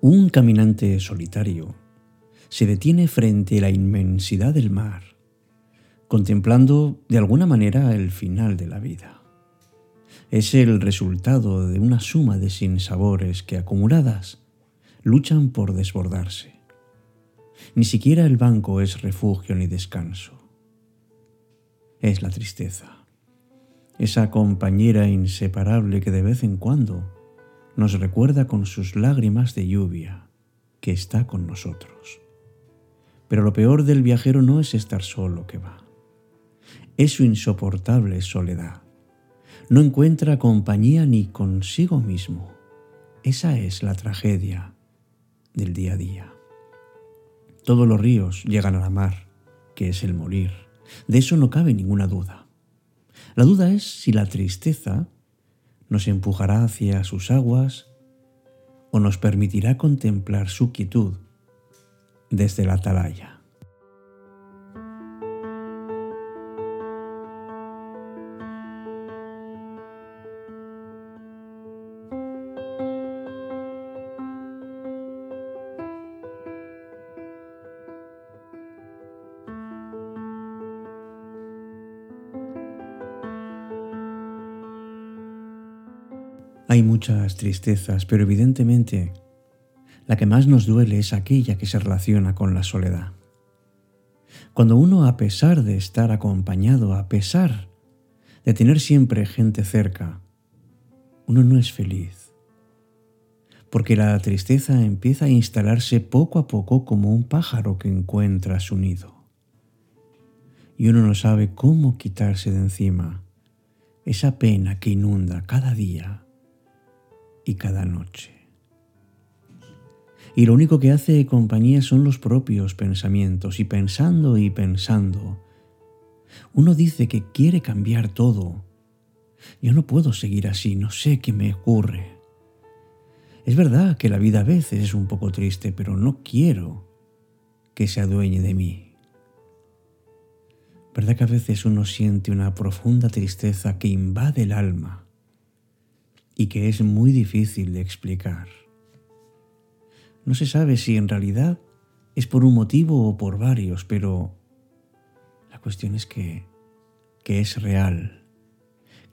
Un caminante solitario se detiene frente a la inmensidad del mar, contemplando de alguna manera el final de la vida. Es el resultado de una suma de sinsabores que acumuladas luchan por desbordarse. Ni siquiera el banco es refugio ni descanso. Es la tristeza, esa compañera inseparable que de vez en cuando nos recuerda con sus lágrimas de lluvia que está con nosotros. Pero lo peor del viajero no es estar solo que va, es su insoportable soledad. No encuentra compañía ni consigo mismo. Esa es la tragedia del día a día. Todos los ríos llegan a la mar, que es el morir. De eso no cabe ninguna duda. La duda es si la tristeza nos empujará hacia sus aguas o nos permitirá contemplar su quietud desde la atalaya. Hay muchas tristezas, pero evidentemente la que más nos duele es aquella que se relaciona con la soledad. Cuando uno, a pesar de estar acompañado, a pesar de tener siempre gente cerca, uno no es feliz. Porque la tristeza empieza a instalarse poco a poco como un pájaro que encuentra su nido. Y uno no sabe cómo quitarse de encima esa pena que inunda cada día y cada noche. Y lo único que hace compañía son los propios pensamientos, y pensando y pensando, uno dice que quiere cambiar todo. Yo no puedo seguir así, no sé qué me ocurre. Es verdad que la vida a veces es un poco triste, pero no quiero que se adueñe de mí. ¿Verdad que a veces uno siente una profunda tristeza que invade el alma? Y que es muy difícil de explicar. No se sabe si en realidad es por un motivo o por varios, pero la cuestión es que, que es real,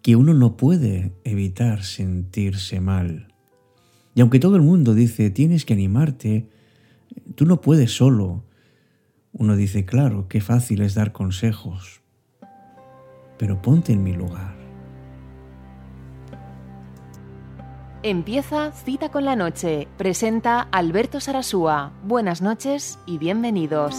que uno no puede evitar sentirse mal. Y aunque todo el mundo dice, tienes que animarte, tú no puedes solo, uno dice, claro, qué fácil es dar consejos, pero ponte en mi lugar. Empieza Cita con la Noche. Presenta Alberto Sarasúa. Buenas noches y bienvenidos.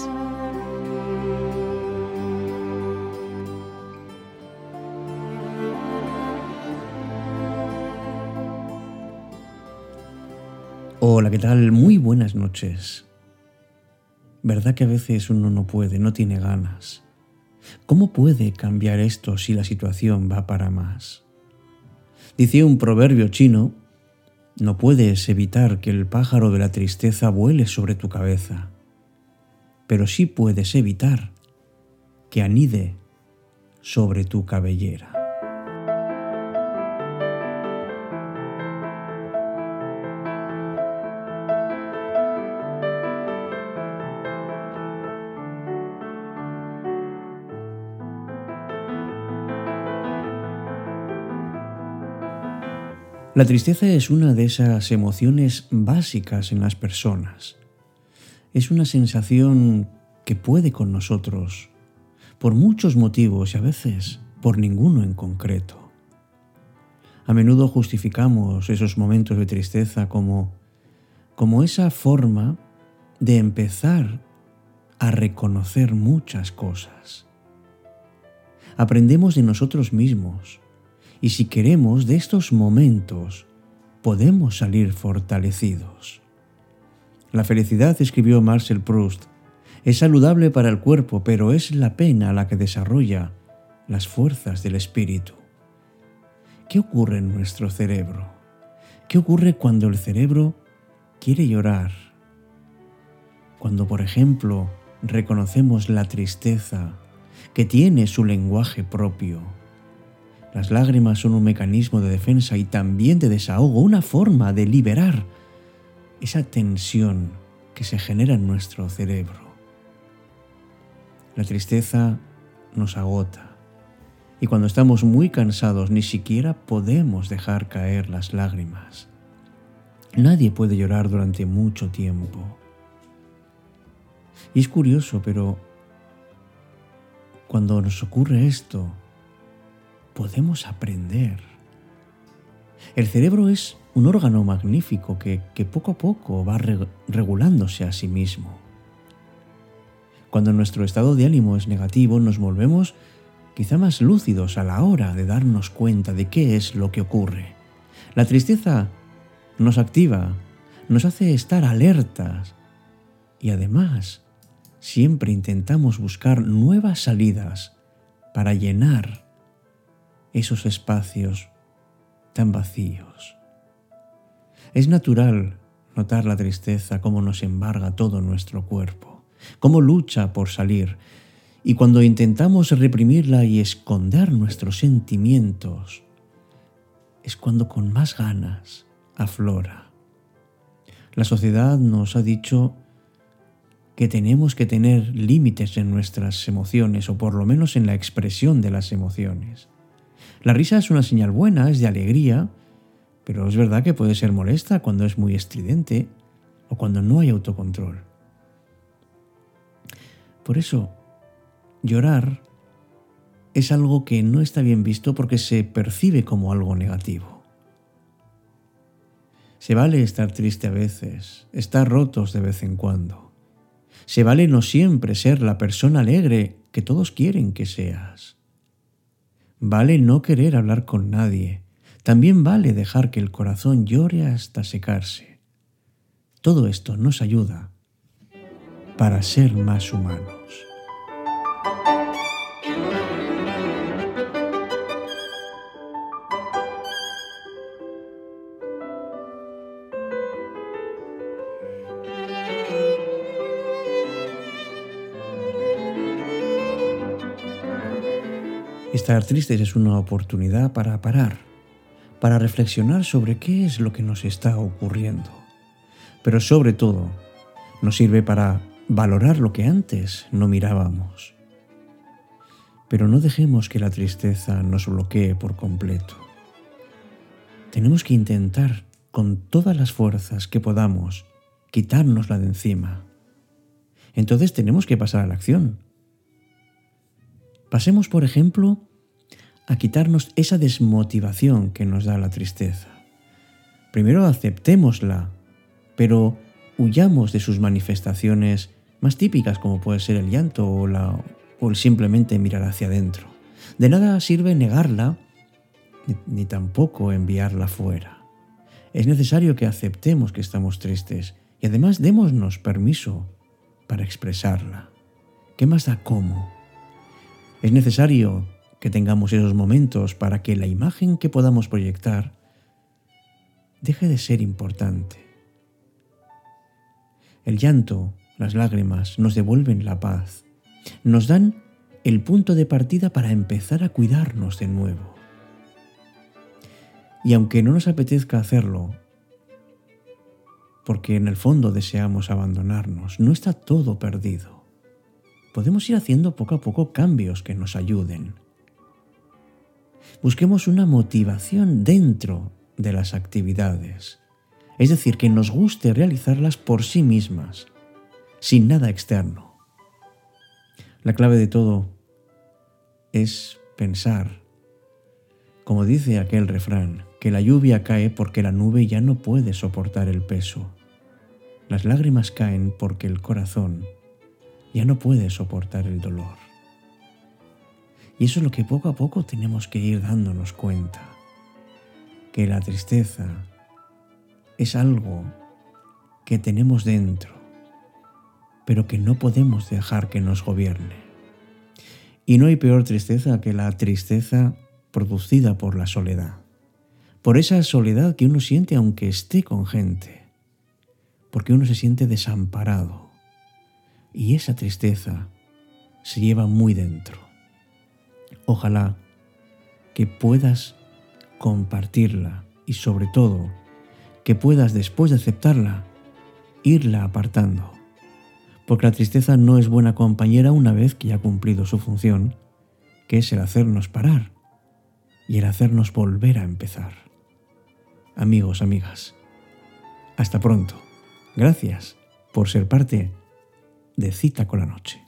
Hola, ¿qué tal? Muy buenas noches. ¿Verdad que a veces uno no puede, no tiene ganas? ¿Cómo puede cambiar esto si la situación va para más? Dice un proverbio chino no puedes evitar que el pájaro de la tristeza vuele sobre tu cabeza, pero sí puedes evitar que anide sobre tu cabellera. La tristeza es una de esas emociones básicas en las personas. Es una sensación que puede con nosotros por muchos motivos y a veces por ninguno en concreto. A menudo justificamos esos momentos de tristeza como, como esa forma de empezar a reconocer muchas cosas. Aprendemos de nosotros mismos y si queremos de estos momentos, podemos salir fortalecidos. La felicidad, escribió Marcel Proust, es saludable para el cuerpo, pero es la pena la que desarrolla las fuerzas del espíritu. ¿Qué ocurre en nuestro cerebro? ¿Qué ocurre cuando el cerebro quiere llorar? Cuando, por ejemplo, reconocemos la tristeza que tiene su lenguaje propio las lágrimas son un mecanismo de defensa y también de desahogo, una forma de liberar esa tensión que se genera en nuestro cerebro. La tristeza nos agota y cuando estamos muy cansados ni siquiera podemos dejar caer las lágrimas. Nadie puede llorar durante mucho tiempo. Y es curioso, pero cuando nos ocurre esto, podemos aprender. El cerebro es un órgano magnífico que, poco a poco va regulándose a sí mismo. Cuando nuestro estado de ánimo es negativo, nos volvemos quizá más lúcidos a la hora de darnos cuenta de qué es lo que ocurre. La tristeza nos activa, nos hace estar alertas y además siempre intentamos buscar nuevas salidas para llenar esos espacios tan vacíos. Es natural notar la tristeza, cómo nos embarga todo nuestro cuerpo, cómo lucha por salir, y cuando intentamos reprimirla y esconder nuestros sentimientos, es cuando con más ganas aflora. La sociedad nos ha dicho que tenemos que tener límites en nuestras emociones o por lo menos en la expresión de las emociones. La risa es una señal buena, es de alegría, pero es verdad que puede ser molesta cuando es muy estridente o cuando no hay autocontrol. Por eso, llorar es algo que no está bien visto porque se percibe como algo negativo. Se vale estar triste a veces, estar rotos de vez en cuando. Se vale no siempre ser la persona alegre que todos quieren que seas. Vale no querer hablar con nadie. También vale dejar que el corazón llore hasta secarse. Todo esto nos ayuda para ser más humanos. Estar tristes es una oportunidad para parar, para reflexionar sobre qué es lo que nos está ocurriendo. Pero sobre todo, nos sirve para valorar lo que antes no mirábamos. Pero no dejemos que la tristeza nos bloquee por completo. Tenemos que intentar con todas las fuerzas que podamos quitárnosla de encima. Entonces tenemos que pasar a la acción. Pasemos, por ejemplo, a quitarnos esa desmotivación que nos da la tristeza. Primero aceptémosla, pero huyamos de sus manifestaciones más típicas como puede ser el llanto o, la, o simplemente mirar hacia adentro. De nada sirve negarla ni, ni tampoco enviarla fuera. Es necesario que aceptemos que estamos tristes y además démonos permiso para expresarla. ¿Qué más da cómo? Es necesario que tengamos esos momentos para que la imagen que podamos proyectar deje de ser importante. El llanto, las lágrimas nos devuelven la paz, nos dan el punto de partida para empezar a cuidarnos de nuevo. Y aunque no nos apetezca hacerlo, porque en el fondo deseamos abandonarnos, no está todo perdido. Podemos ir haciendo poco a poco cambios que nos ayuden busquemos una motivación dentro de las actividades. Es decir, que nos guste realizarlas por sí mismas, sin nada externo. La clave de todo es pensar, como dice aquel refrán, que la lluvia cae porque la nube ya no puede soportar el peso. Las lágrimas caen porque el corazón ya no puede soportar el dolor. Y eso es lo que poco a poco tenemos que ir dándonos cuenta, que la tristeza es algo que tenemos dentro, pero que no podemos dejar que nos gobierne. Y no hay peor tristeza que la tristeza producida por la soledad, por esa soledad que uno siente aunque esté con gente, porque uno se siente desamparado y esa tristeza se lleva muy dentro. Ojalá que puedas compartirla y sobre todo que puedas después de aceptarla irla apartando, porque la tristeza no es buena compañera una vez que ya ha cumplido su función, que es el hacernos parar y el hacernos volver a empezar. Amigos, amigas, hasta pronto. Gracias por ser parte de Cita con la Noche.